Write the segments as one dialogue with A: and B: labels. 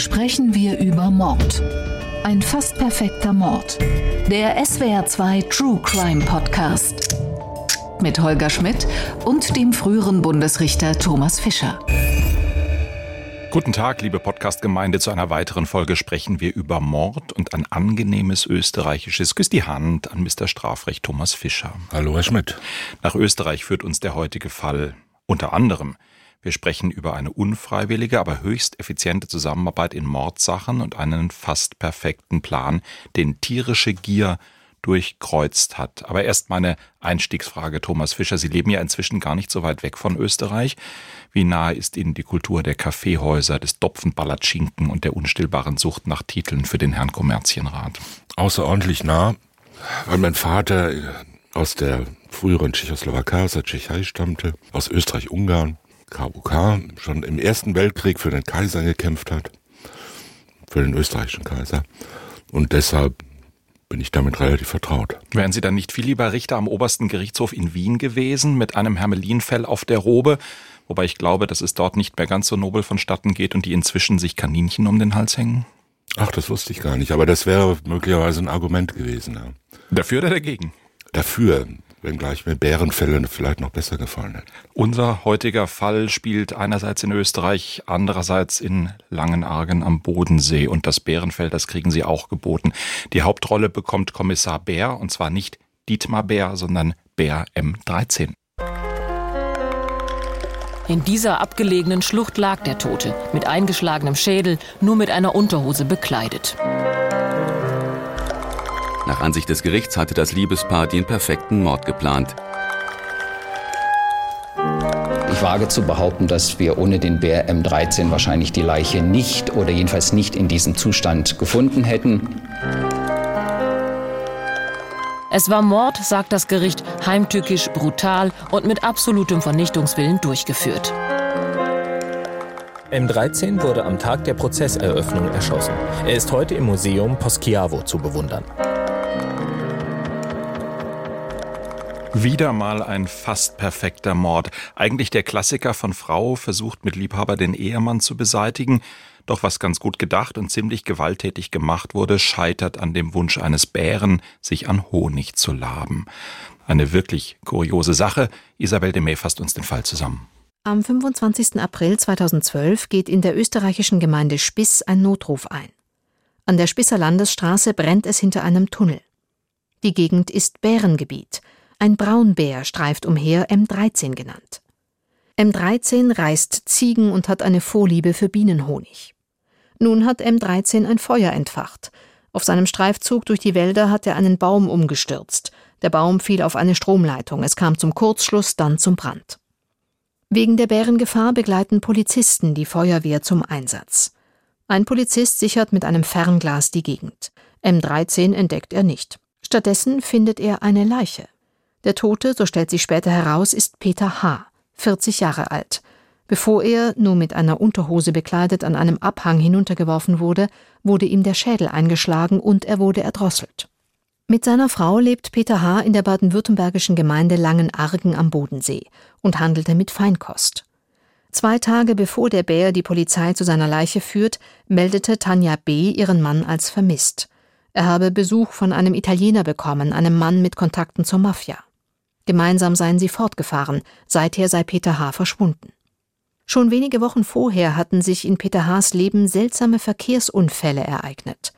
A: sprechen wir über Mord. Ein fast perfekter Mord. Der SWR2 True Crime Podcast. Mit Holger Schmidt und dem früheren Bundesrichter Thomas Fischer.
B: Guten Tag, liebe Podcast-Gemeinde. Zu einer weiteren Folge sprechen wir über Mord und ein angenehmes österreichisches Küss die Hand an Mr. Strafrecht Thomas Fischer.
C: Hallo, Herr Schmidt.
B: Nach Österreich führt uns der heutige Fall unter anderem. Wir sprechen über eine unfreiwillige, aber höchst effiziente Zusammenarbeit in Mordsachen und einen fast perfekten Plan, den tierische Gier durchkreuzt hat. Aber erst meine Einstiegsfrage, Thomas Fischer. Sie leben ja inzwischen gar nicht so weit weg von Österreich. Wie nahe ist Ihnen die Kultur der Kaffeehäuser, des Dopfenballatschinken und der unstillbaren Sucht nach Titeln für den Herrn Kommerzienrat?
C: Außerordentlich nah, weil mein Vater aus der früheren Tschechoslowakei, aus der Tschechei stammte, aus Österreich-Ungarn, KUK, schon im Ersten Weltkrieg für den Kaiser gekämpft hat, für den österreichischen Kaiser. Und deshalb bin ich damit relativ vertraut.
B: Wären Sie dann nicht viel lieber Richter am obersten Gerichtshof in Wien gewesen, mit einem Hermelinfell auf der Robe? Wobei ich glaube, dass es dort nicht mehr ganz so nobel vonstatten geht und die inzwischen sich Kaninchen um den Hals hängen.
C: Ach, das wusste ich gar nicht, aber das wäre möglicherweise ein Argument gewesen. Ja.
B: Dafür oder dagegen?
C: Dafür wenngleich mir Bärenfälle vielleicht noch besser gefallen hätten.
B: Unser heutiger Fall spielt einerseits in Österreich, andererseits in Langenargen am Bodensee und das Bärenfell, das kriegen Sie auch geboten. Die Hauptrolle bekommt Kommissar Bär und zwar nicht Dietmar Bär, sondern Bär M13.
D: In dieser abgelegenen Schlucht lag der Tote, mit eingeschlagenem Schädel, nur mit einer Unterhose bekleidet.
E: Nach Ansicht des Gerichts hatte das Liebespaar den perfekten Mord geplant.
F: Ich wage zu behaupten, dass wir ohne den Bär M13 wahrscheinlich die Leiche nicht oder jedenfalls nicht in diesem Zustand gefunden hätten.
D: Es war Mord, sagt das Gericht, heimtückisch, brutal und mit absolutem Vernichtungswillen durchgeführt.
G: M13 wurde am Tag der Prozesseröffnung erschossen. Er ist heute im Museum Poschiavo zu bewundern.
B: Wieder mal ein fast perfekter Mord. Eigentlich der Klassiker von Frau versucht mit Liebhaber den Ehemann zu beseitigen. Doch was ganz gut gedacht und ziemlich gewalttätig gemacht wurde, scheitert an dem Wunsch eines Bären, sich an Honig zu laben. Eine wirklich kuriose Sache. Isabel de May fasst uns den Fall zusammen.
H: Am 25. April 2012 geht in der österreichischen Gemeinde Spiss ein Notruf ein. An der Spisser Landesstraße brennt es hinter einem Tunnel. Die Gegend ist Bärengebiet. Ein Braunbär streift umher, M13 genannt. M13 reißt Ziegen und hat eine Vorliebe für Bienenhonig. Nun hat M13 ein Feuer entfacht. Auf seinem Streifzug durch die Wälder hat er einen Baum umgestürzt. Der Baum fiel auf eine Stromleitung. Es kam zum Kurzschluss, dann zum Brand. Wegen der Bärengefahr begleiten Polizisten die Feuerwehr zum Einsatz. Ein Polizist sichert mit einem Fernglas die Gegend. M13 entdeckt er nicht. Stattdessen findet er eine Leiche. Der Tote, so stellt sich später heraus, ist Peter H., 40 Jahre alt. Bevor er, nur mit einer Unterhose bekleidet, an einem Abhang hinuntergeworfen wurde, wurde ihm der Schädel eingeschlagen und er wurde erdrosselt. Mit seiner Frau lebt Peter H. in der baden-württembergischen Gemeinde Langenargen am Bodensee und handelte mit Feinkost. Zwei Tage bevor der Bär die Polizei zu seiner Leiche führt, meldete Tanja B. ihren Mann als vermisst. Er habe Besuch von einem Italiener bekommen, einem Mann mit Kontakten zur Mafia. Gemeinsam seien sie fortgefahren, seither sei Peter H. verschwunden. Schon wenige Wochen vorher hatten sich in Peter H.s Leben seltsame Verkehrsunfälle ereignet.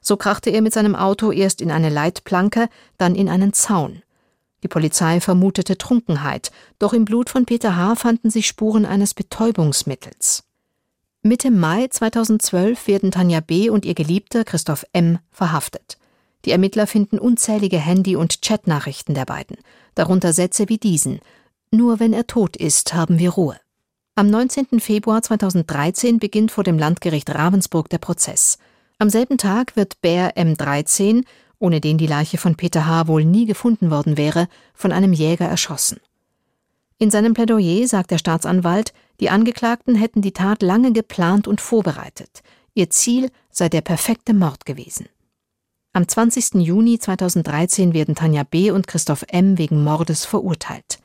H: So krachte er mit seinem Auto erst in eine Leitplanke, dann in einen Zaun. Die Polizei vermutete Trunkenheit, doch im Blut von Peter H. fanden sich Spuren eines Betäubungsmittels. Mitte Mai 2012 werden Tanja B. und ihr Geliebter Christoph M. verhaftet. Die Ermittler finden unzählige Handy- und Chatnachrichten der beiden, darunter Sätze wie diesen Nur wenn er tot ist, haben wir Ruhe. Am 19. Februar 2013 beginnt vor dem Landgericht Ravensburg der Prozess. Am selben Tag wird Bär M13, ohne den die Leiche von Peter H. wohl nie gefunden worden wäre, von einem Jäger erschossen. In seinem Plädoyer sagt der Staatsanwalt, die Angeklagten hätten die Tat lange geplant und vorbereitet. Ihr Ziel sei der perfekte Mord gewesen. Am 20. Juni 2013 werden Tanja B. und Christoph M. wegen Mordes verurteilt.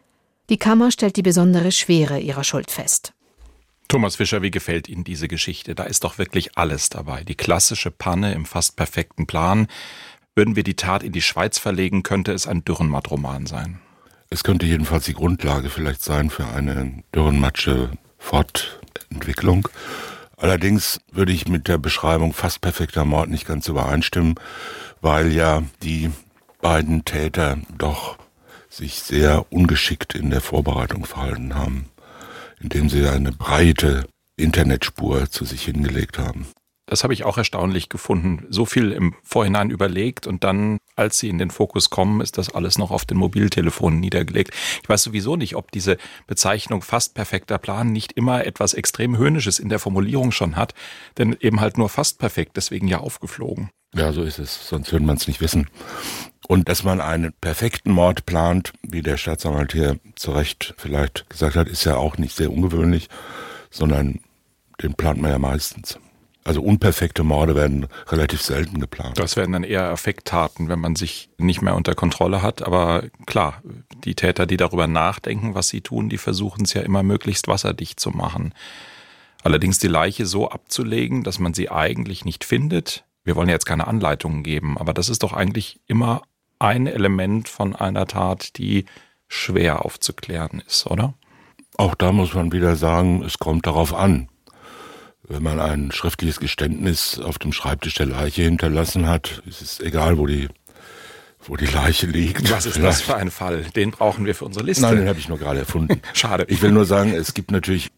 H: Die Kammer stellt die besondere Schwere ihrer Schuld fest.
B: Thomas Fischer, wie gefällt Ihnen diese Geschichte? Da ist doch wirklich alles dabei. Die klassische Panne im fast perfekten Plan. Würden wir die Tat in die Schweiz verlegen, könnte es ein Dürrenmatt-Roman sein.
C: Es könnte jedenfalls die Grundlage vielleicht sein für eine Dürrenmatsche-Fortentwicklung. Allerdings würde ich mit der Beschreibung fast perfekter Mord nicht ganz übereinstimmen, weil ja die beiden Täter doch sich sehr ungeschickt in der Vorbereitung verhalten haben, indem sie eine breite Internetspur zu sich hingelegt haben.
B: Das habe ich auch erstaunlich gefunden. So viel im Vorhinein überlegt und dann, als sie in den Fokus kommen, ist das alles noch auf den Mobiltelefonen niedergelegt. Ich weiß sowieso nicht, ob diese Bezeichnung fast perfekter Plan nicht immer etwas extrem Höhnisches in der Formulierung schon hat, denn eben halt nur fast perfekt, deswegen ja aufgeflogen.
C: Ja, so ist es, sonst würde man es nicht wissen. Und dass man einen perfekten Mord plant, wie der Staatsanwalt hier zu Recht vielleicht gesagt hat, ist ja auch nicht sehr ungewöhnlich, sondern den plant man ja meistens. Also unperfekte Morde werden relativ selten geplant.
B: Das werden dann eher Affekttaten, wenn man sich nicht mehr unter Kontrolle hat. Aber klar, die Täter, die darüber nachdenken, was sie tun, die versuchen es ja immer möglichst wasserdicht zu machen. Allerdings die Leiche so abzulegen, dass man sie eigentlich nicht findet. Wir wollen jetzt keine Anleitungen geben, aber das ist doch eigentlich immer ein Element von einer Tat, die schwer aufzuklären ist, oder?
C: Auch da muss man wieder sagen, es kommt darauf an wenn man ein schriftliches Geständnis auf dem Schreibtisch der Leiche hinterlassen hat, ist es egal, wo die, wo die Leiche liegt.
B: Was ist das für ein Fall? Den brauchen wir für unsere Liste.
C: Nein, den habe ich nur gerade erfunden.
B: Schade.
C: Ich will nur sagen, es gibt natürlich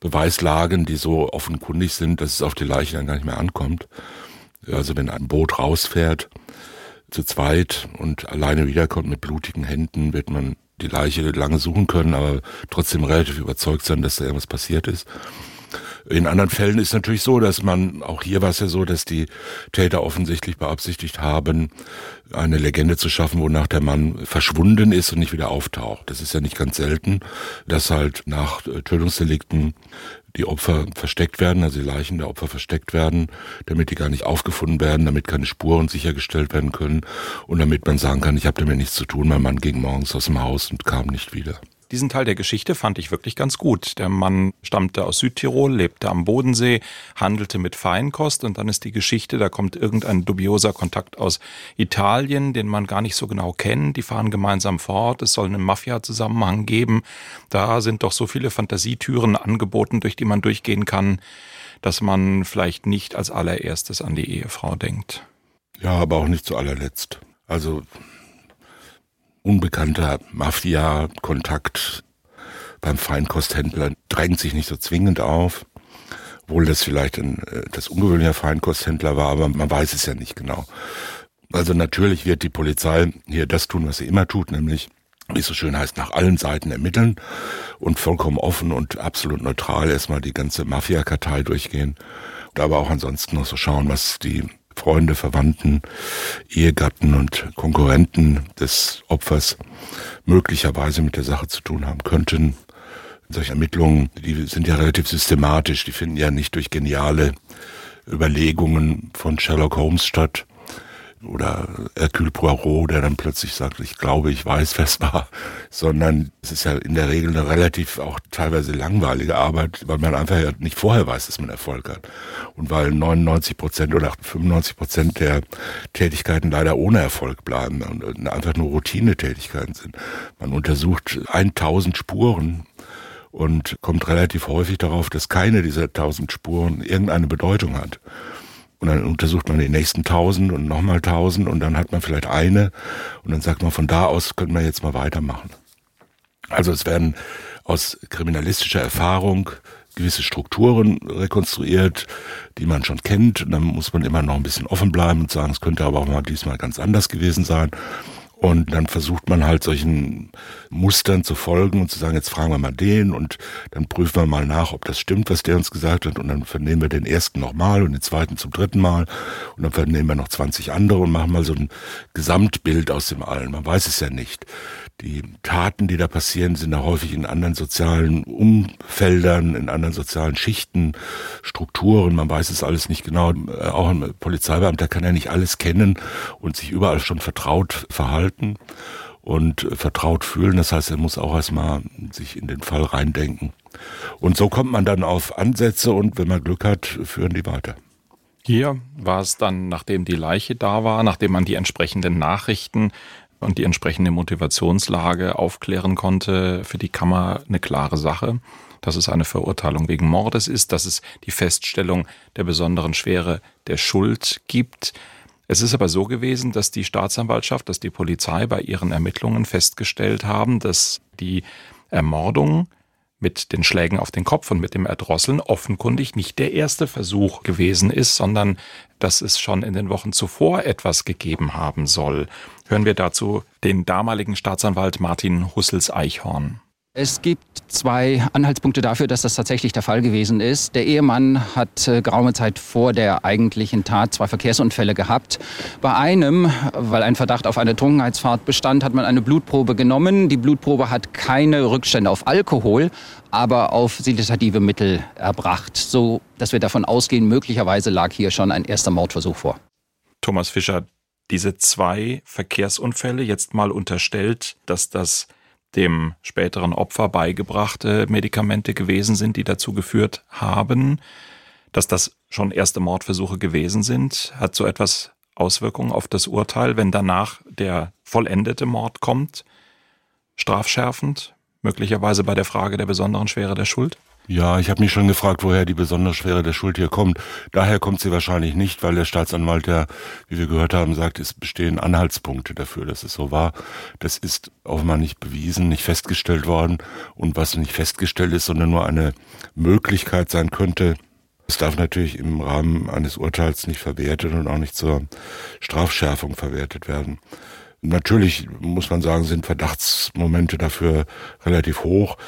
C: Beweislagen, die so offenkundig sind, dass es auf die Leiche dann gar nicht mehr ankommt. Also wenn ein Boot rausfährt, zu zweit und alleine wiederkommt mit blutigen Händen, wird man die Leiche lange suchen können, aber trotzdem relativ überzeugt sein, dass da irgendwas passiert ist. In anderen Fällen ist natürlich so, dass man, auch hier war es ja so, dass die Täter offensichtlich beabsichtigt haben, eine Legende zu schaffen, wonach der Mann verschwunden ist und nicht wieder auftaucht. Das ist ja nicht ganz selten, dass halt nach äh, Tötungsdelikten die Opfer versteckt werden, also die Leichen der Opfer versteckt werden, damit die gar nicht aufgefunden werden, damit keine Spuren sichergestellt werden können und damit man sagen kann, ich habe damit nichts zu tun, mein Mann ging morgens aus dem Haus und kam nicht wieder.
B: Diesen Teil der Geschichte fand ich wirklich ganz gut. Der Mann stammte aus Südtirol, lebte am Bodensee, handelte mit Feinkost und dann ist die Geschichte, da kommt irgendein dubioser Kontakt aus Italien, den man gar nicht so genau kennt. Die fahren gemeinsam fort, es soll einen Mafia-Zusammenhang geben. Da sind doch so viele Fantasietüren angeboten, durch die man durchgehen kann, dass man vielleicht nicht als allererstes an die Ehefrau denkt.
C: Ja, aber auch nicht zu allerletzt. Also unbekannter Mafia-Kontakt beim Feinkosthändler drängt sich nicht so zwingend auf. Obwohl das vielleicht ein äh, das ungewöhnlicher Feinkosthändler war, aber man weiß es ja nicht genau. Also natürlich wird die Polizei hier das tun, was sie immer tut, nämlich wie es so schön heißt, nach allen Seiten ermitteln und vollkommen offen und absolut neutral erstmal die ganze Mafia-Kartei durchgehen. Aber auch ansonsten noch so schauen, was die Freunde, Verwandten, Ehegatten und Konkurrenten des Opfers möglicherweise mit der Sache zu tun haben könnten. Solche Ermittlungen, die sind ja relativ systematisch, die finden ja nicht durch geniale Überlegungen von Sherlock Holmes statt, oder Hercule Poirot, der dann plötzlich sagt, ich glaube, ich weiß, wer es war, sondern es ist ja in der Regel eine relativ auch teilweise langweilige Arbeit, weil man einfach ja nicht vorher weiß, dass man Erfolg hat. Und weil 99 Prozent oder 95 Prozent der Tätigkeiten leider ohne Erfolg bleiben und einfach nur Routinetätigkeiten sind. Man untersucht 1000 Spuren und kommt relativ häufig darauf, dass keine dieser 1000 Spuren irgendeine Bedeutung hat. Und dann untersucht man die nächsten tausend und nochmal tausend und dann hat man vielleicht eine und dann sagt man, von da aus können wir jetzt mal weitermachen. Also es werden aus kriminalistischer Erfahrung gewisse Strukturen rekonstruiert, die man schon kennt. Und dann muss man immer noch ein bisschen offen bleiben und sagen, es könnte aber auch mal diesmal ganz anders gewesen sein. Und dann versucht man halt solchen Mustern zu folgen und zu sagen, jetzt fragen wir mal den und dann prüfen wir mal nach, ob das stimmt, was der uns gesagt hat. Und dann vernehmen wir den ersten nochmal und den zweiten zum dritten Mal. Und dann vernehmen wir noch 20 andere und machen mal so ein Gesamtbild aus dem allen. Man weiß es ja nicht. Die Taten, die da passieren, sind da häufig in anderen sozialen Umfeldern, in anderen sozialen Schichten, Strukturen. Man weiß es alles nicht genau. Auch ein Polizeibeamter kann ja nicht alles kennen und sich überall schon vertraut verhalten und vertraut fühlen. Das heißt, er muss auch erstmal sich in den Fall reindenken. Und so kommt man dann auf Ansätze und wenn man Glück hat, führen die weiter.
B: Hier war es dann, nachdem die Leiche da war, nachdem man die entsprechenden Nachrichten und die entsprechende Motivationslage aufklären konnte, für die Kammer eine klare Sache, dass es eine Verurteilung wegen Mordes ist, dass es die Feststellung der besonderen Schwere der Schuld gibt. Es ist aber so gewesen, dass die Staatsanwaltschaft, dass die Polizei bei ihren Ermittlungen festgestellt haben, dass die Ermordung mit den Schlägen auf den Kopf und mit dem Erdrosseln offenkundig nicht der erste Versuch gewesen ist, sondern dass es schon in den Wochen zuvor etwas gegeben haben soll. Hören wir dazu den damaligen Staatsanwalt Martin Hussels-Eichhorn.
F: Es gibt zwei Anhaltspunkte dafür, dass das tatsächlich der Fall gewesen ist. Der Ehemann hat äh, geraume Zeit vor der eigentlichen Tat zwei Verkehrsunfälle gehabt. Bei einem, weil ein Verdacht auf eine Trunkenheitsfahrt bestand, hat man eine Blutprobe genommen. Die Blutprobe hat keine Rückstände auf Alkohol, aber auf seditative Mittel erbracht, so dass wir davon ausgehen, möglicherweise lag hier schon ein erster Mordversuch vor.
B: Thomas Fischer, diese zwei Verkehrsunfälle jetzt mal unterstellt, dass das dem späteren Opfer beigebrachte Medikamente gewesen sind, die dazu geführt haben, dass das schon erste Mordversuche gewesen sind? Hat so etwas Auswirkungen auf das Urteil, wenn danach der vollendete Mord kommt? Strafschärfend? Möglicherweise bei der Frage der besonderen Schwere der Schuld?
C: Ja, ich habe mich schon gefragt, woher die besonders Schwere der Schuld hier kommt. Daher kommt sie wahrscheinlich nicht, weil der Staatsanwalt ja, wie wir gehört haben, sagt, es bestehen Anhaltspunkte dafür, dass es so war. Das ist offenbar nicht bewiesen, nicht festgestellt worden. Und was nicht festgestellt ist, sondern nur eine Möglichkeit sein könnte, es darf natürlich im Rahmen eines Urteils nicht verwertet und auch nicht zur Strafschärfung verwertet werden. Natürlich muss man sagen, sind Verdachtsmomente dafür relativ hoch.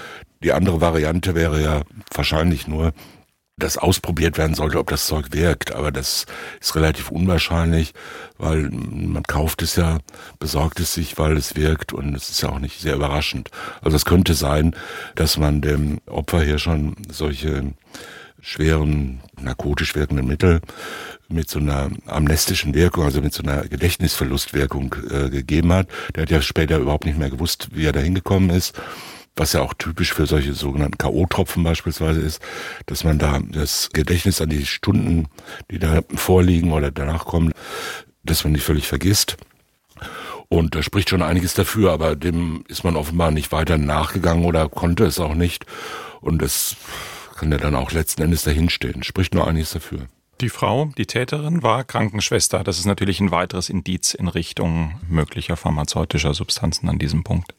C: Die andere Variante wäre ja wahrscheinlich nur, dass ausprobiert werden sollte, ob das Zeug wirkt. Aber das ist relativ unwahrscheinlich, weil man kauft es ja, besorgt es sich, weil es wirkt und es ist ja auch nicht sehr überraschend. Also es könnte sein, dass man dem Opfer hier schon solche schweren narkotisch wirkenden Mittel mit so einer amnestischen Wirkung, also mit so einer Gedächtnisverlustwirkung äh, gegeben hat. Der hat ja später überhaupt nicht mehr gewusst, wie er da hingekommen ist was ja auch typisch für solche sogenannten K.O.-Tropfen beispielsweise ist, dass man da das Gedächtnis an die Stunden, die da vorliegen oder danach kommen, dass man die völlig vergisst. Und da spricht schon einiges dafür, aber dem ist man offenbar nicht weiter nachgegangen oder konnte es auch nicht. Und das kann ja dann auch letzten Endes dahinstehen. Spricht nur einiges dafür.
B: Die Frau, die Täterin, war Krankenschwester. Das ist natürlich ein weiteres Indiz in Richtung möglicher pharmazeutischer Substanzen an diesem Punkt.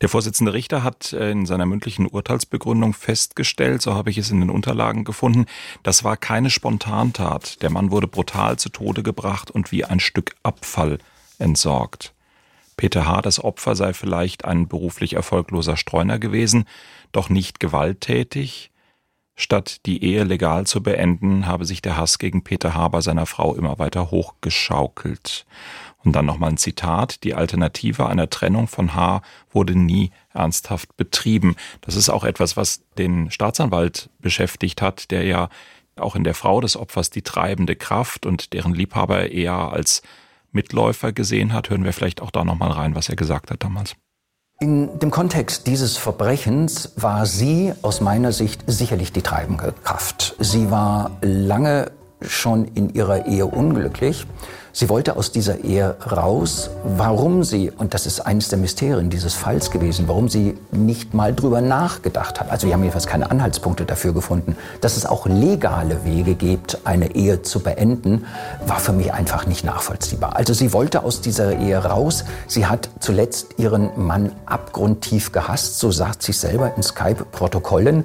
B: Der Vorsitzende Richter hat äh, in seiner mündlichen Urteilsbegründung festgestellt, so habe ich es in den Unterlagen gefunden, das war keine Spontantat. Der Mann wurde brutal zu Tode gebracht und wie ein Stück Abfall entsorgt. Peter H., das Opfer, sei vielleicht ein beruflich erfolgloser Streuner gewesen, doch nicht gewalttätig, Statt die Ehe legal zu beenden, habe sich der Hass gegen Peter Haber seiner Frau immer weiter hochgeschaukelt. Und dann nochmal ein Zitat. Die Alternative einer Trennung von H wurde nie ernsthaft betrieben. Das ist auch etwas, was den Staatsanwalt beschäftigt hat, der ja auch in der Frau des Opfers die treibende Kraft und deren Liebhaber eher als Mitläufer gesehen hat. Hören wir vielleicht auch da nochmal rein, was er gesagt hat damals.
I: In dem Kontext dieses Verbrechens war sie aus meiner Sicht sicherlich die treibende Kraft. Sie war lange schon in ihrer Ehe unglücklich. Sie wollte aus dieser Ehe raus. Warum sie, und das ist eines der Mysterien dieses Falls gewesen, warum sie nicht mal drüber nachgedacht hat. Also wir haben jedenfalls keine Anhaltspunkte dafür gefunden, dass es auch legale Wege gibt, eine Ehe zu beenden, war für mich einfach nicht nachvollziehbar. Also sie wollte aus dieser Ehe raus. Sie hat zuletzt ihren Mann abgrundtief gehasst, so sagt sie selber in Skype-Protokollen.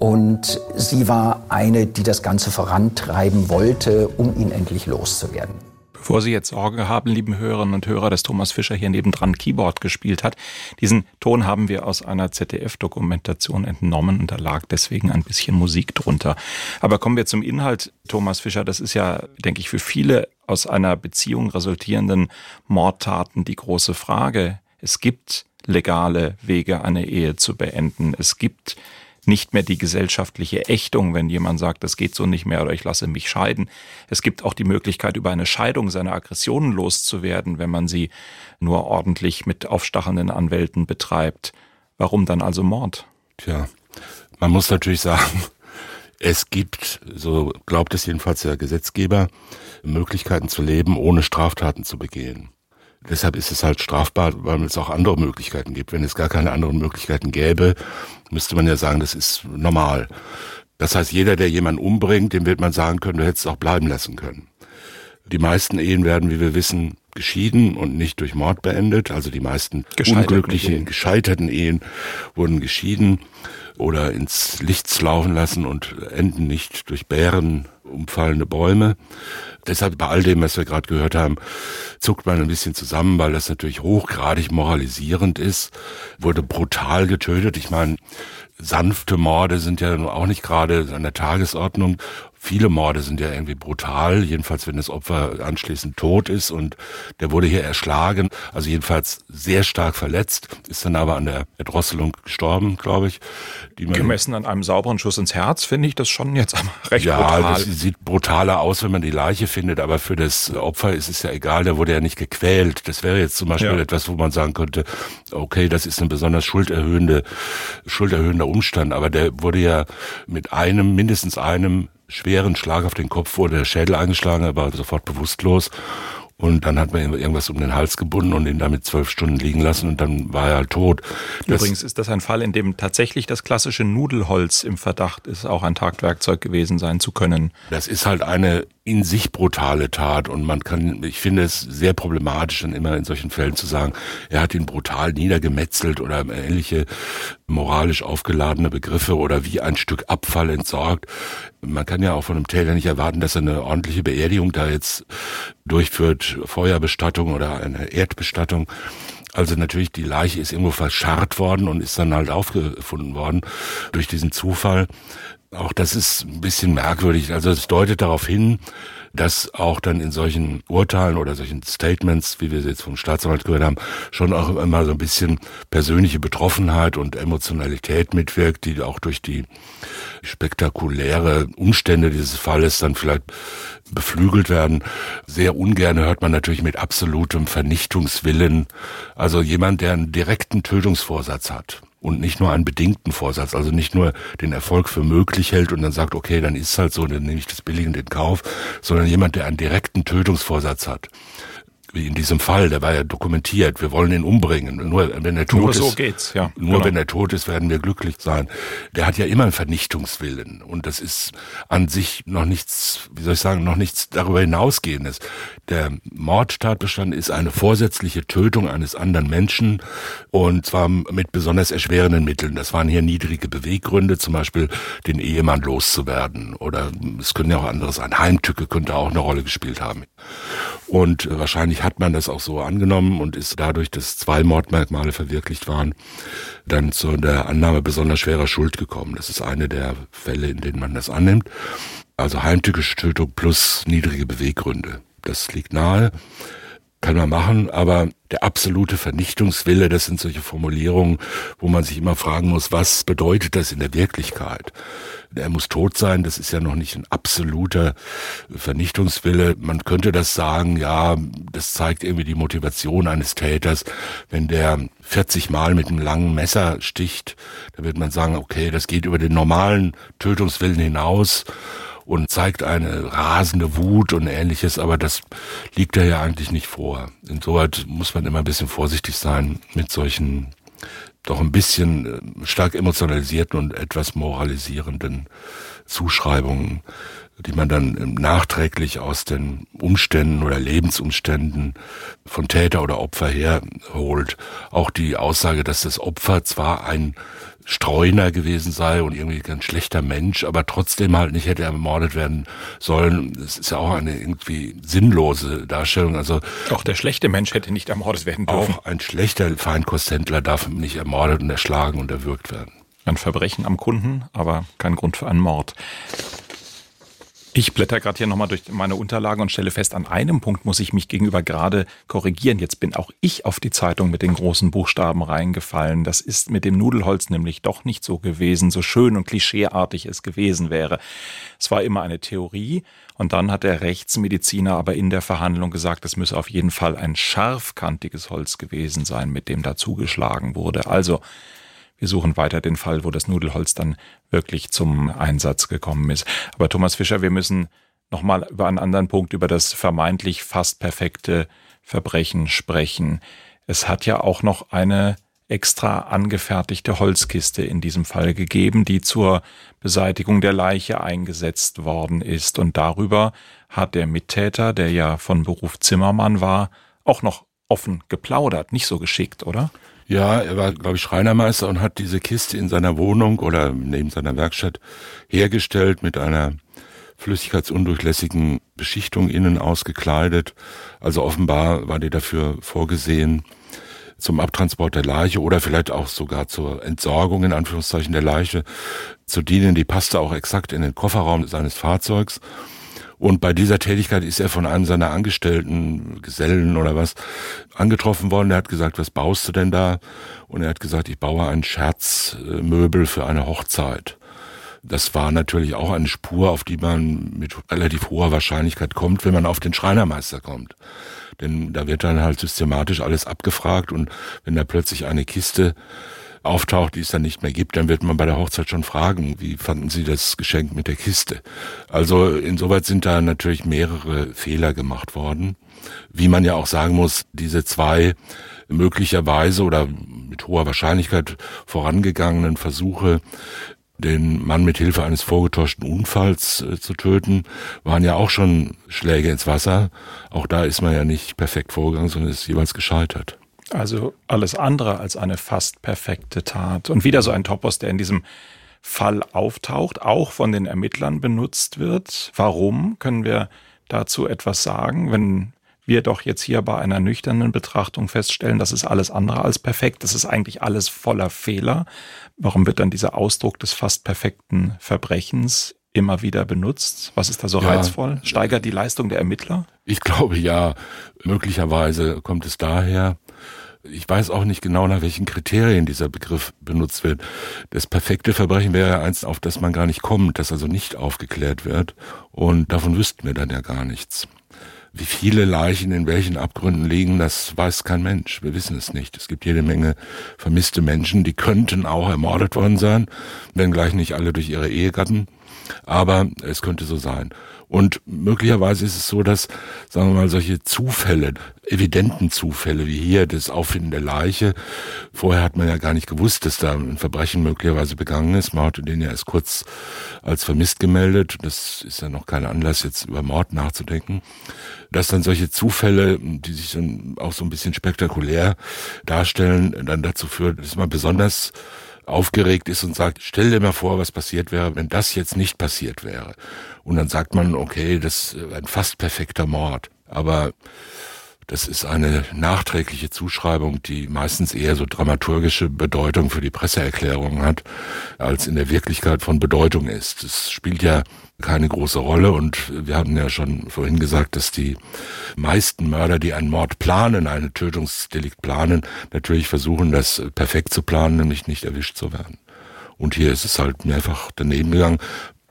I: Und sie war eine, die das Ganze vorantreiben wollte, um ihn endlich loszuwerden.
B: Bevor Sie jetzt Sorge haben, lieben Hörerinnen und Hörer, dass Thomas Fischer hier nebendran Keyboard gespielt hat. Diesen Ton haben wir aus einer ZDF-Dokumentation entnommen und da lag deswegen ein bisschen Musik drunter. Aber kommen wir zum Inhalt, Thomas Fischer. Das ist ja, denke ich, für viele aus einer Beziehung resultierenden Mordtaten die große Frage. Es gibt legale Wege, eine Ehe zu beenden. Es gibt nicht mehr die gesellschaftliche Ächtung, wenn jemand sagt, das geht so nicht mehr oder ich lasse mich scheiden. Es gibt auch die Möglichkeit, über eine Scheidung seine Aggressionen loszuwerden, wenn man sie nur ordentlich mit aufstachelnden Anwälten betreibt. Warum dann also Mord?
C: Tja, Man muss natürlich sagen, es gibt, so glaubt es jedenfalls der Gesetzgeber, Möglichkeiten zu leben, ohne Straftaten zu begehen. Deshalb ist es halt strafbar, weil es auch andere Möglichkeiten gibt. Wenn es gar keine anderen Möglichkeiten gäbe, müsste man ja sagen, das ist normal. Das heißt, jeder, der jemanden umbringt, dem wird man sagen können, du hättest es auch bleiben lassen können. Die meisten Ehen werden, wie wir wissen, geschieden und nicht durch Mord beendet. Also die meisten unglücklichen, Ehen. gescheiterten Ehen wurden geschieden oder ins Licht laufen lassen und enden nicht durch Bären umfallende Bäume. Deshalb bei all dem, was wir gerade gehört haben, zuckt man ein bisschen zusammen, weil das natürlich hochgradig moralisierend ist, wurde brutal getötet. Ich meine, sanfte Morde sind ja auch nicht gerade an der Tagesordnung Viele Morde sind ja irgendwie brutal, jedenfalls wenn das Opfer anschließend tot ist und der wurde hier erschlagen, also jedenfalls sehr stark verletzt, ist dann aber an der Erdrosselung gestorben, glaube ich.
B: Gemessen an einem sauberen Schuss ins Herz finde ich das schon jetzt recht
C: ja,
B: brutal.
C: Ja, das sieht brutaler aus, wenn man die Leiche findet, aber für das Opfer ist es ja egal, der wurde ja nicht gequält. Das wäre jetzt zum Beispiel ja. etwas, wo man sagen könnte, okay, das ist ein besonders schulderhöhende, schulderhöhender Umstand, aber der wurde ja mit einem, mindestens einem schweren Schlag auf den Kopf wurde der Schädel eingeschlagen, er war sofort bewusstlos. Und dann hat man ihm irgendwas um den Hals gebunden und ihn damit zwölf Stunden liegen lassen und dann war er halt tot.
B: Das Übrigens ist das ein Fall, in dem tatsächlich das klassische Nudelholz im Verdacht ist, auch ein Taktwerkzeug gewesen sein zu können.
C: Das ist halt eine in sich brutale Tat und man kann, ich finde es sehr problematisch, dann immer in solchen Fällen zu sagen, er hat ihn brutal niedergemetzelt oder ähnliche moralisch aufgeladene Begriffe oder wie ein Stück Abfall entsorgt. Man kann ja auch von einem Täter nicht erwarten, dass er eine ordentliche Beerdigung da jetzt durchführt, Feuerbestattung oder eine Erdbestattung. Also natürlich, die Leiche ist irgendwo verscharrt worden und ist dann halt aufgefunden worden durch diesen Zufall. Auch das ist ein bisschen merkwürdig. Also es deutet darauf hin, dass auch dann in solchen Urteilen oder solchen Statements, wie wir sie jetzt vom Staatsanwalt gehört haben, schon auch immer so ein bisschen persönliche Betroffenheit und Emotionalität mitwirkt, die auch durch die spektakuläre Umstände dieses Falles dann vielleicht beflügelt werden. Sehr ungern hört man natürlich mit absolutem Vernichtungswillen. Also jemand, der einen direkten Tötungsvorsatz hat und nicht nur einen bedingten Vorsatz, also nicht nur den Erfolg für möglich hält und dann sagt, okay, dann ist es halt so, dann nehme ich das billigend in Kauf, sondern jemand, der einen direkten Tötungsvorsatz hat wie in diesem Fall, der war ja dokumentiert, wir wollen ihn umbringen. Nur wenn er tot
B: nur
C: ist,
B: so geht's, ja.
C: Nur genau. wenn er tot ist, werden wir glücklich sein. Der hat ja immer einen Vernichtungswillen und das ist an sich noch nichts, wie soll ich sagen, noch nichts darüber hinausgehendes. Der Mordtatbestand ist eine vorsätzliche Tötung eines anderen Menschen und zwar mit besonders erschwerenden Mitteln. Das waren hier niedrige Beweggründe, zum Beispiel den Ehemann loszuwerden oder es können ja auch andere sein. Heimtücke könnte auch eine Rolle gespielt haben. Und wahrscheinlich hat man das auch so angenommen und ist dadurch, dass zwei Mordmerkmale verwirklicht waren, dann zu der Annahme besonders schwerer Schuld gekommen. Das ist eine der Fälle, in denen man das annimmt. Also heimtückische Tötung plus niedrige Beweggründe. Das liegt nahe kann man machen, aber der absolute Vernichtungswille, das sind solche Formulierungen, wo man sich immer fragen muss, was bedeutet das in der Wirklichkeit? Er muss tot sein, das ist ja noch nicht ein absoluter Vernichtungswille. Man könnte das sagen, ja, das zeigt irgendwie die Motivation eines Täters. Wenn der 40 Mal mit einem langen Messer sticht, dann wird man sagen, okay, das geht über den normalen Tötungswillen hinaus und zeigt eine rasende Wut und ähnliches, aber das liegt da ja eigentlich nicht vor. Insoweit muss man immer ein bisschen vorsichtig sein mit solchen doch ein bisschen äh, stark emotionalisierten und etwas moralisierenden Zuschreibungen, die man dann ähm, nachträglich aus den Umständen oder Lebensumständen von Täter oder Opfer herholt. Auch die Aussage, dass das Opfer zwar ein Streuner gewesen sei und irgendwie ein schlechter Mensch, aber trotzdem halt nicht hätte ermordet werden sollen. Das ist ja auch eine irgendwie sinnlose Darstellung. Also
B: auch der schlechte Mensch hätte nicht ermordet werden dürfen.
C: Auch ein schlechter Feinkosthändler darf nicht ermordet und erschlagen und erwürgt werden.
B: Ein Verbrechen am Kunden, aber kein Grund für einen Mord. Ich blätter gerade hier nochmal durch meine Unterlagen und stelle fest, an einem Punkt muss ich mich gegenüber gerade korrigieren. Jetzt bin auch ich auf die Zeitung mit den großen Buchstaben reingefallen. Das ist mit dem Nudelholz nämlich doch nicht so gewesen, so schön und klischeeartig es gewesen wäre. Es war immer eine Theorie und dann hat der Rechtsmediziner aber in der Verhandlung gesagt, es müsse auf jeden Fall ein scharfkantiges Holz gewesen sein, mit dem da zugeschlagen wurde. Also wir suchen weiter den Fall, wo das Nudelholz dann wirklich zum Einsatz gekommen ist. Aber Thomas Fischer, wir müssen nochmal über einen anderen Punkt, über das vermeintlich fast perfekte Verbrechen sprechen. Es hat ja auch noch eine extra angefertigte Holzkiste in diesem Fall gegeben, die zur Beseitigung der Leiche eingesetzt worden ist. Und darüber hat der Mittäter, der ja von Beruf Zimmermann war, auch noch offen geplaudert. Nicht so geschickt, oder?
C: Ja, er war, glaube ich, Schreinermeister und hat diese Kiste in seiner Wohnung oder neben seiner Werkstatt hergestellt mit einer flüssigkeitsundurchlässigen Beschichtung innen ausgekleidet. Also offenbar war die dafür vorgesehen, zum Abtransport der Leiche oder vielleicht auch sogar zur Entsorgung in Anführungszeichen der Leiche zu dienen. Die passte auch exakt in den Kofferraum seines Fahrzeugs. Und bei dieser Tätigkeit ist er von einem seiner Angestellten, Gesellen oder was, angetroffen worden. Er hat gesagt, was baust du denn da? Und er hat gesagt, ich baue ein Scherzmöbel für eine Hochzeit. Das war natürlich auch eine Spur, auf die man mit relativ hoher Wahrscheinlichkeit kommt, wenn man auf den Schreinermeister kommt. Denn da wird dann halt systematisch alles abgefragt und wenn da plötzlich eine Kiste auftaucht, die es dann nicht mehr gibt, dann wird man bei der Hochzeit schon fragen, wie fanden Sie das Geschenk mit der Kiste? Also insoweit sind da natürlich mehrere Fehler gemacht worden. Wie man ja auch sagen muss, diese zwei möglicherweise oder mit hoher Wahrscheinlichkeit vorangegangenen Versuche, den Mann mit Hilfe eines vorgetäuschten Unfalls äh, zu töten, waren ja auch schon Schläge ins Wasser. Auch da ist man ja nicht perfekt vorgegangen, sondern ist jeweils gescheitert.
B: Also alles andere als eine fast perfekte Tat. Und wieder so ein Topos, der in diesem Fall auftaucht, auch von den Ermittlern benutzt wird. Warum? Können wir dazu etwas sagen, wenn wir doch jetzt hier bei einer nüchternen Betrachtung feststellen, das ist alles andere als perfekt, das ist eigentlich alles voller Fehler. Warum wird dann dieser Ausdruck des fast perfekten Verbrechens immer wieder benutzt? Was ist da so ja, reizvoll? Steigert die Leistung der Ermittler?
C: Ich glaube ja, möglicherweise kommt es daher, ich weiß auch nicht genau, nach welchen Kriterien dieser Begriff benutzt wird. Das perfekte Verbrechen wäre ja eins, auf das man gar nicht kommt, das also nicht aufgeklärt wird. Und davon wüssten wir dann ja gar nichts. Wie viele Leichen in welchen Abgründen liegen, das weiß kein Mensch. Wir wissen es nicht. Es gibt jede Menge vermisste Menschen, die könnten auch ermordet worden sein, wenngleich nicht alle durch ihre Ehegatten. Aber es könnte so sein. Und möglicherweise ist es so, dass, sagen wir mal, solche Zufälle, evidenten Zufälle wie hier das Auffinden der Leiche, vorher hat man ja gar nicht gewusst, dass da ein Verbrechen möglicherweise begangen ist. Man hatte den ja erst kurz als vermisst gemeldet. Das ist ja noch kein Anlass, jetzt über Mord nachzudenken. Dass dann solche Zufälle, die sich dann auch so ein bisschen spektakulär darstellen, dann dazu führt, dass man besonders aufgeregt ist und sagt, stell dir mal vor, was passiert wäre, wenn das jetzt nicht passiert wäre. Und dann sagt man, okay, das ist ein fast perfekter Mord. Aber das ist eine nachträgliche Zuschreibung, die meistens eher so dramaturgische Bedeutung für die Presseerklärung hat, als in der Wirklichkeit von Bedeutung ist. Es spielt ja keine große Rolle und wir hatten ja schon vorhin gesagt, dass die meisten Mörder, die einen Mord planen, einen Tötungsdelikt planen, natürlich versuchen, das perfekt zu planen, nämlich nicht erwischt zu werden. Und hier ist es halt mehrfach daneben gegangen.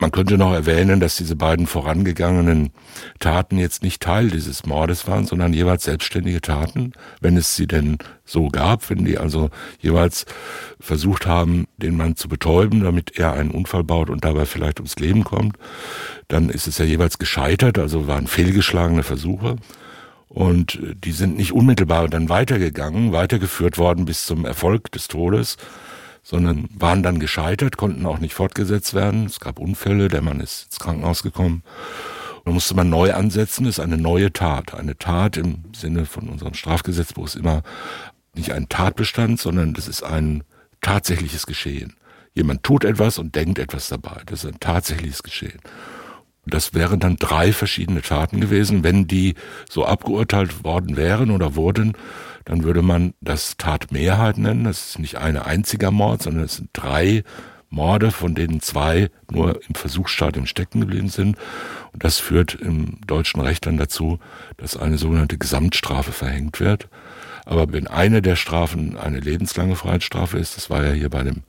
C: Man könnte noch erwähnen, dass diese beiden vorangegangenen Taten jetzt nicht Teil dieses Mordes waren, sondern jeweils selbstständige Taten, wenn es sie denn so gab, wenn die also jeweils versucht haben, den Mann zu betäuben, damit er einen Unfall baut und dabei vielleicht ums Leben kommt, dann ist es ja jeweils gescheitert, also waren fehlgeschlagene Versuche. Und die sind nicht unmittelbar dann weitergegangen, weitergeführt worden bis zum Erfolg des Todes sondern waren dann gescheitert, konnten auch nicht fortgesetzt werden. Es gab Unfälle, der Mann ist ins Krankenhaus gekommen. Da musste man neu ansetzen, das ist eine neue Tat. Eine Tat im Sinne von unserem Strafgesetzbuch ist immer nicht ein Tatbestand, sondern das ist ein tatsächliches Geschehen. Jemand tut etwas und denkt etwas dabei. Das ist ein tatsächliches Geschehen. Das wären dann drei verschiedene Taten gewesen. Wenn die so abgeurteilt worden wären oder wurden, dann würde man das Tatmehrheit nennen. Das ist nicht ein einziger Mord, sondern es sind drei Morde, von denen zwei nur im Versuchsstadium stecken geblieben sind. Und das führt im deutschen Recht dann dazu, dass eine sogenannte Gesamtstrafe verhängt wird. Aber wenn eine der Strafen eine lebenslange Freiheitsstrafe ist, das war ja hier bei dem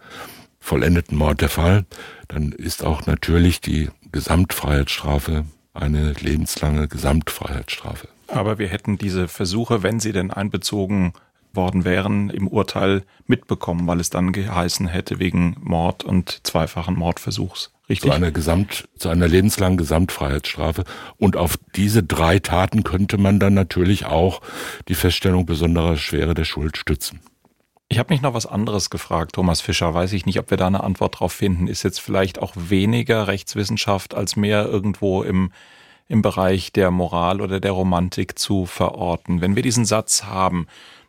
C: vollendeten Mord der Fall, dann ist auch natürlich die Gesamtfreiheitsstrafe eine lebenslange Gesamtfreiheitsstrafe.
B: Aber wir hätten diese Versuche, wenn sie denn einbezogen worden wären, im Urteil mitbekommen, weil es dann geheißen hätte wegen Mord und zweifachen Mordversuchs. Richtig?
C: Zu einer Gesamt, zu einer lebenslangen Gesamtfreiheitsstrafe. Und auf diese drei Taten könnte man dann natürlich auch die Feststellung besonderer Schwere der Schuld stützen.
B: Ich habe mich noch was anderes gefragt, Thomas Fischer. Weiß ich nicht, ob wir da eine Antwort drauf finden. Ist jetzt vielleicht auch weniger Rechtswissenschaft als mehr irgendwo im, im Bereich der Moral oder der Romantik zu verorten. Wenn wir diesen Satz haben,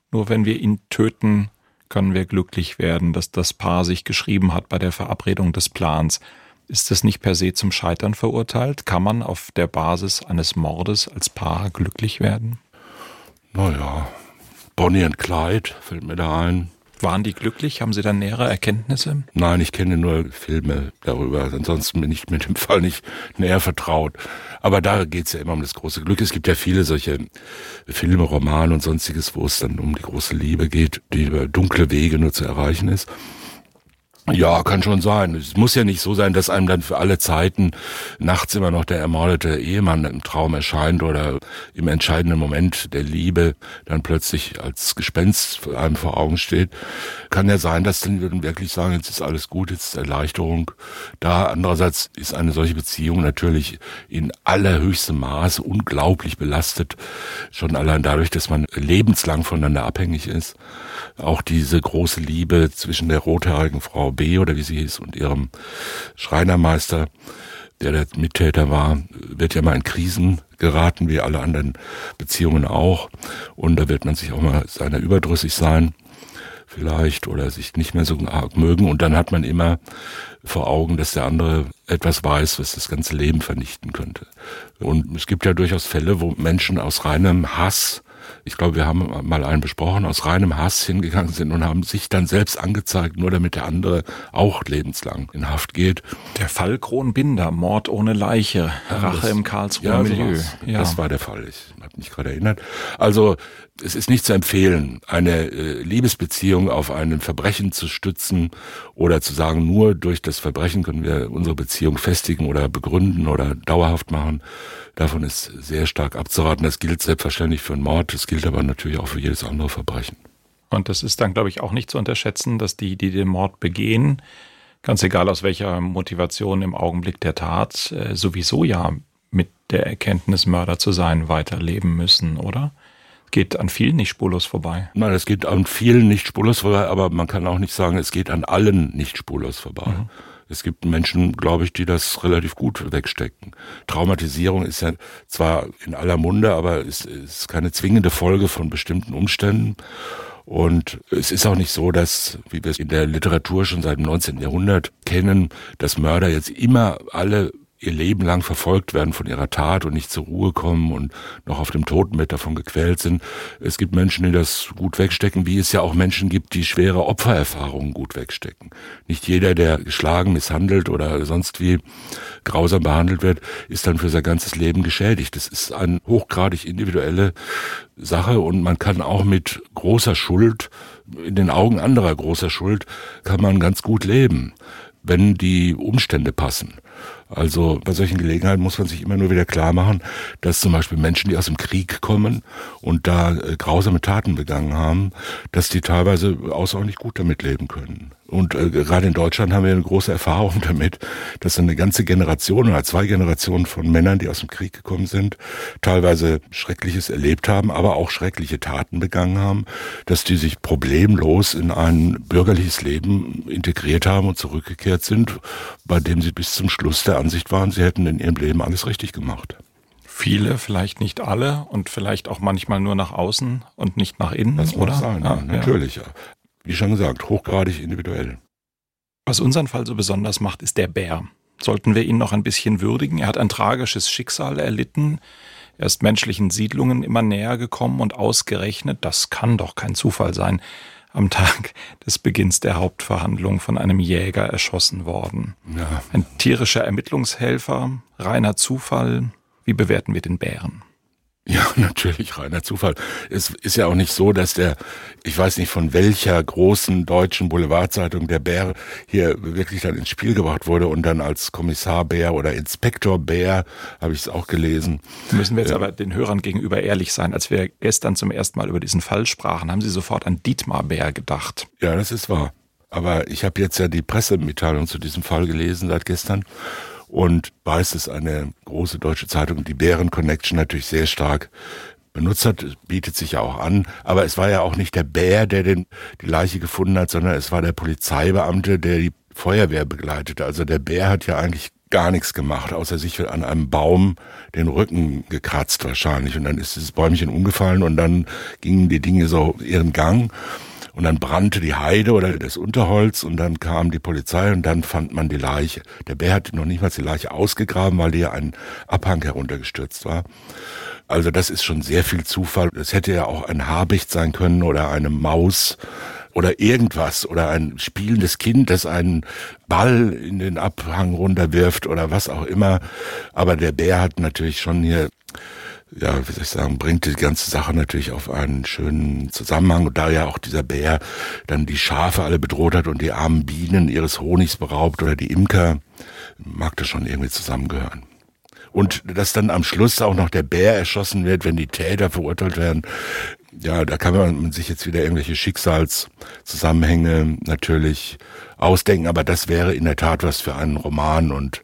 B: nur wenn wir ihn töten, können wir glücklich werden, dass das Paar sich geschrieben hat bei der Verabredung des Plans. Ist das nicht per se zum Scheitern verurteilt? Kann man auf der Basis eines Mordes als Paar glücklich werden?
C: Naja, Bonnie und Clyde fällt mir da ein.
B: Waren die glücklich? Haben Sie da nähere Erkenntnisse?
C: Nein, ich kenne nur Filme darüber. Ansonsten bin ich mit dem Fall nicht näher vertraut. Aber da geht's ja immer um das große Glück. Es gibt ja viele solche Filme, Romane und sonstiges, wo es dann um die große Liebe geht, die über dunkle Wege nur zu erreichen ist. Ja, kann schon sein. Es muss ja nicht so sein, dass einem dann für alle Zeiten nachts immer noch der ermordete Ehemann im Traum erscheint oder im entscheidenden Moment der Liebe dann plötzlich als Gespenst einem vor Augen steht. Kann ja sein, dass dann wirklich sagen, jetzt ist alles gut, jetzt ist Erleichterung da. Andererseits ist eine solche Beziehung natürlich in allerhöchstem Maße unglaublich belastet. Schon allein dadurch, dass man lebenslang voneinander abhängig ist. Auch diese große Liebe zwischen der rothaarigen Frau B oder wie sie hieß und ihrem Schreinermeister, der der Mittäter war, wird ja mal in Krisen geraten, wie alle anderen Beziehungen auch. Und da wird man sich auch mal seiner überdrüssig sein vielleicht oder sich nicht mehr so arg mögen und dann hat man immer vor Augen, dass der andere etwas weiß, was das ganze Leben vernichten könnte. Und es gibt ja durchaus Fälle, wo Menschen aus reinem Hass ich glaube, wir haben mal einen besprochen, aus reinem Hass hingegangen sind und haben sich dann selbst angezeigt, nur damit der andere auch lebenslang in Haft geht.
B: Der Fall Kronbinder, Mord ohne Leiche, Rache das, im Karlsruher ja, Milieu.
C: Ja. Das war der Fall. Ich habe mich gerade erinnert. Also es ist nicht zu empfehlen, eine äh, Liebesbeziehung auf einem Verbrechen zu stützen oder zu sagen, nur durch das Verbrechen können wir unsere Beziehung festigen oder begründen oder dauerhaft machen. Davon ist sehr stark abzuraten. Das gilt selbstverständlich für einen Mord, das gilt aber natürlich auch für jedes andere Verbrechen.
B: Und das ist dann, glaube ich, auch nicht zu unterschätzen, dass die, die den Mord begehen, ganz egal aus welcher Motivation im Augenblick der Tat, äh, sowieso ja mit der Erkenntnis, Mörder zu sein, weiterleben müssen, oder? Geht an vielen nicht spurlos vorbei.
C: Nein, es geht an vielen nicht spurlos vorbei, aber man kann auch nicht sagen, es geht an allen nicht spurlos vorbei. Mhm. Es gibt Menschen, glaube ich, die das relativ gut wegstecken. Traumatisierung ist ja zwar in aller Munde, aber es ist keine zwingende Folge von bestimmten Umständen. Und es ist auch nicht so, dass, wie wir es in der Literatur schon seit dem 19. Jahrhundert kennen, dass Mörder jetzt immer alle ihr Leben lang verfolgt werden von ihrer Tat und nicht zur Ruhe kommen und noch auf dem Totenbett davon gequält sind. Es gibt Menschen, die das gut wegstecken, wie es ja auch Menschen gibt, die schwere Opfererfahrungen gut wegstecken. Nicht jeder, der geschlagen, misshandelt oder sonst wie grausam behandelt wird, ist dann für sein ganzes Leben geschädigt. Das ist eine hochgradig individuelle Sache und man kann auch mit großer Schuld, in den Augen anderer großer Schuld, kann man ganz gut leben, wenn die Umstände passen. Also bei solchen Gelegenheiten muss man sich immer nur wieder klar machen, dass zum Beispiel Menschen, die aus dem Krieg kommen und da äh, grausame Taten begangen haben, dass die teilweise außerordentlich gut damit leben können. Und äh, gerade in Deutschland haben wir eine große Erfahrung damit, dass eine ganze Generation oder zwei Generationen von Männern, die aus dem Krieg gekommen sind, teilweise Schreckliches erlebt haben, aber auch schreckliche Taten begangen haben, dass die sich problemlos in ein bürgerliches Leben integriert haben und zurückgekehrt sind, bei dem sie bis zum Schluss der Ansicht waren, sie hätten in ihrem Leben alles richtig gemacht.
B: Viele, vielleicht nicht alle und vielleicht auch manchmal nur nach außen und nicht nach innen,
C: das
B: oder?
C: Sein, ja, natürlich. Ja. Wie schon gesagt, hochgradig individuell.
B: Was unseren Fall so besonders macht, ist der Bär. Sollten wir ihn noch ein bisschen würdigen? Er hat ein tragisches Schicksal erlitten. Er ist menschlichen Siedlungen immer näher gekommen und ausgerechnet, das kann doch kein Zufall sein, am Tag des Beginns der Hauptverhandlung von einem Jäger erschossen worden. Ja. Ein tierischer Ermittlungshelfer, reiner Zufall. Wie bewerten wir den Bären?
C: Ja, natürlich, reiner Zufall. Es ist ja auch nicht so, dass der, ich weiß nicht von welcher großen deutschen Boulevardzeitung der Bär hier wirklich dann ins Spiel gebracht wurde und dann als Kommissar Bär oder Inspektor Bär, habe ich es auch gelesen.
B: Müssen wir jetzt äh, aber den Hörern gegenüber ehrlich sein. Als wir gestern zum ersten Mal über diesen Fall sprachen, haben Sie sofort an Dietmar Bär gedacht.
C: Ja, das ist wahr. Aber ich habe jetzt ja die Pressemitteilung zu diesem Fall gelesen seit gestern und weiß, dass eine große deutsche Zeitung, die Bären Connection, natürlich sehr stark benutzt hat, bietet sich ja auch an. Aber es war ja auch nicht der Bär, der den, die Leiche gefunden hat, sondern es war der Polizeibeamte, der die Feuerwehr begleitete. Also der Bär hat ja eigentlich gar nichts gemacht, außer sich an einem Baum den Rücken gekratzt wahrscheinlich. Und dann ist dieses Bäumchen umgefallen und dann gingen die Dinge so ihren Gang. Und dann brannte die Heide oder das Unterholz und dann kam die Polizei und dann fand man die Leiche. Der Bär hatte noch nicht mal die Leiche ausgegraben, weil die ein Abhang heruntergestürzt war. Also das ist schon sehr viel Zufall. Es hätte ja auch ein Habicht sein können oder eine Maus oder irgendwas oder ein spielendes Kind, das einen Ball in den Abhang runterwirft oder was auch immer. Aber der Bär hat natürlich schon hier ja, wie soll ich sagen, bringt die ganze Sache natürlich auf einen schönen Zusammenhang. Und da ja auch dieser Bär dann die Schafe alle bedroht hat und die armen Bienen ihres Honigs beraubt oder die Imker, mag das schon irgendwie zusammengehören. Und dass dann am Schluss auch noch der Bär erschossen wird, wenn die Täter verurteilt werden, ja, da kann man sich jetzt wieder irgendwelche Schicksalszusammenhänge natürlich ausdenken, aber das wäre in der Tat was für einen Roman und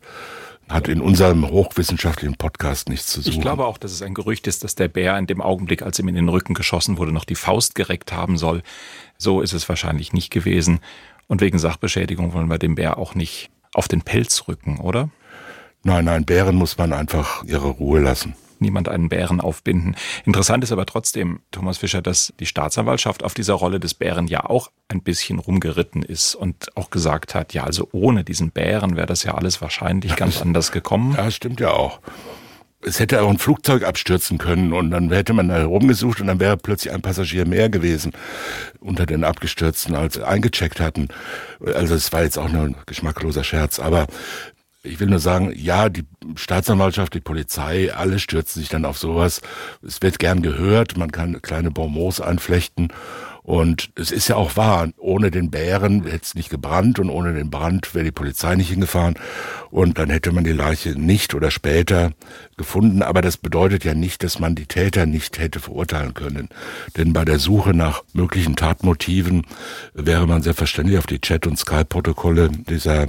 C: hat in unserem hochwissenschaftlichen Podcast nichts zu suchen.
B: Ich glaube auch, dass es ein Gerücht ist, dass der Bär in dem Augenblick, als ihm in den Rücken geschossen wurde, noch die Faust gereckt haben soll. So ist es wahrscheinlich nicht gewesen. Und wegen Sachbeschädigung wollen wir dem Bär auch nicht auf den Pelz rücken, oder?
C: Nein, nein, Bären muss man einfach ihre Ruhe lassen
B: niemand einen Bären aufbinden. Interessant ist aber trotzdem, Thomas Fischer, dass die Staatsanwaltschaft auf dieser Rolle des Bären ja auch ein bisschen rumgeritten ist und auch gesagt hat, ja, also ohne diesen Bären wäre das ja alles wahrscheinlich ganz anders gekommen.
C: Ja, stimmt ja auch. Es hätte auch ein Flugzeug abstürzen können und dann hätte man da herumgesucht und dann wäre plötzlich ein Passagier mehr gewesen unter den Abgestürzten, als eingecheckt hatten. Also es war jetzt auch nur ein geschmackloser Scherz, aber ich will nur sagen, ja, die Staatsanwaltschaft, die Polizei, alle stürzen sich dann auf sowas. Es wird gern gehört, man kann kleine Bonbons anflechten und es ist ja auch wahr, ohne den Bären hätte es nicht gebrannt und ohne den Brand wäre die Polizei nicht hingefahren und dann hätte man die Leiche nicht oder später gefunden. Aber das bedeutet ja nicht, dass man die Täter nicht hätte verurteilen können. Denn bei der Suche nach möglichen Tatmotiven wäre man selbstverständlich auf die Chat- und Skype-Protokolle dieser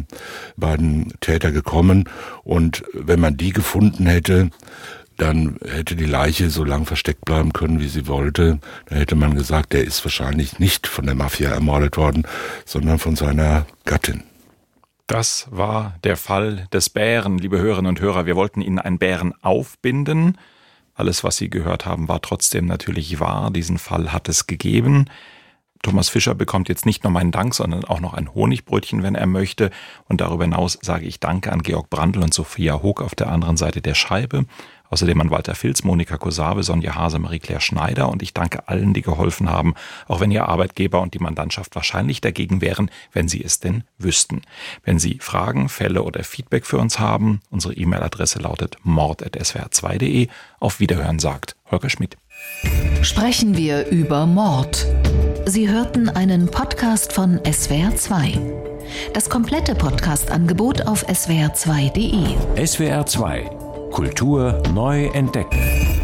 C: beiden Täter gekommen. Und wenn man die gefunden hätte, dann hätte die Leiche so lang versteckt bleiben können, wie sie wollte. Dann hätte man gesagt, der ist wahrscheinlich nicht von der Mafia ermordet worden, sondern von seiner Gattin.
B: Das war der Fall des Bären, liebe Hörerinnen und Hörer. Wir wollten Ihnen einen Bären aufbinden. Alles, was Sie gehört haben, war trotzdem natürlich wahr. Diesen Fall hat es gegeben. Thomas Fischer bekommt jetzt nicht nur meinen Dank, sondern auch noch ein Honigbrötchen, wenn er möchte. Und darüber hinaus sage ich Danke an Georg Brandl und Sophia Hoog auf der anderen Seite der Scheibe. Außerdem an Walter Filz, Monika Kosave, Sonja Hase, Marie-Claire Schneider und ich danke allen, die geholfen haben, auch wenn Ihr Arbeitgeber und die Mandantschaft wahrscheinlich dagegen wären, wenn Sie es denn wüssten. Wenn Sie Fragen, Fälle oder Feedback für uns haben, unsere E-Mail-Adresse lautet mord.swr2.de. Auf Wiederhören sagt Holger Schmidt.
A: Sprechen wir über Mord. Sie hörten einen Podcast von SWR2. Das komplette Podcast-Angebot auf swr2.de.
J: SWR2 Kultur neu entdecken.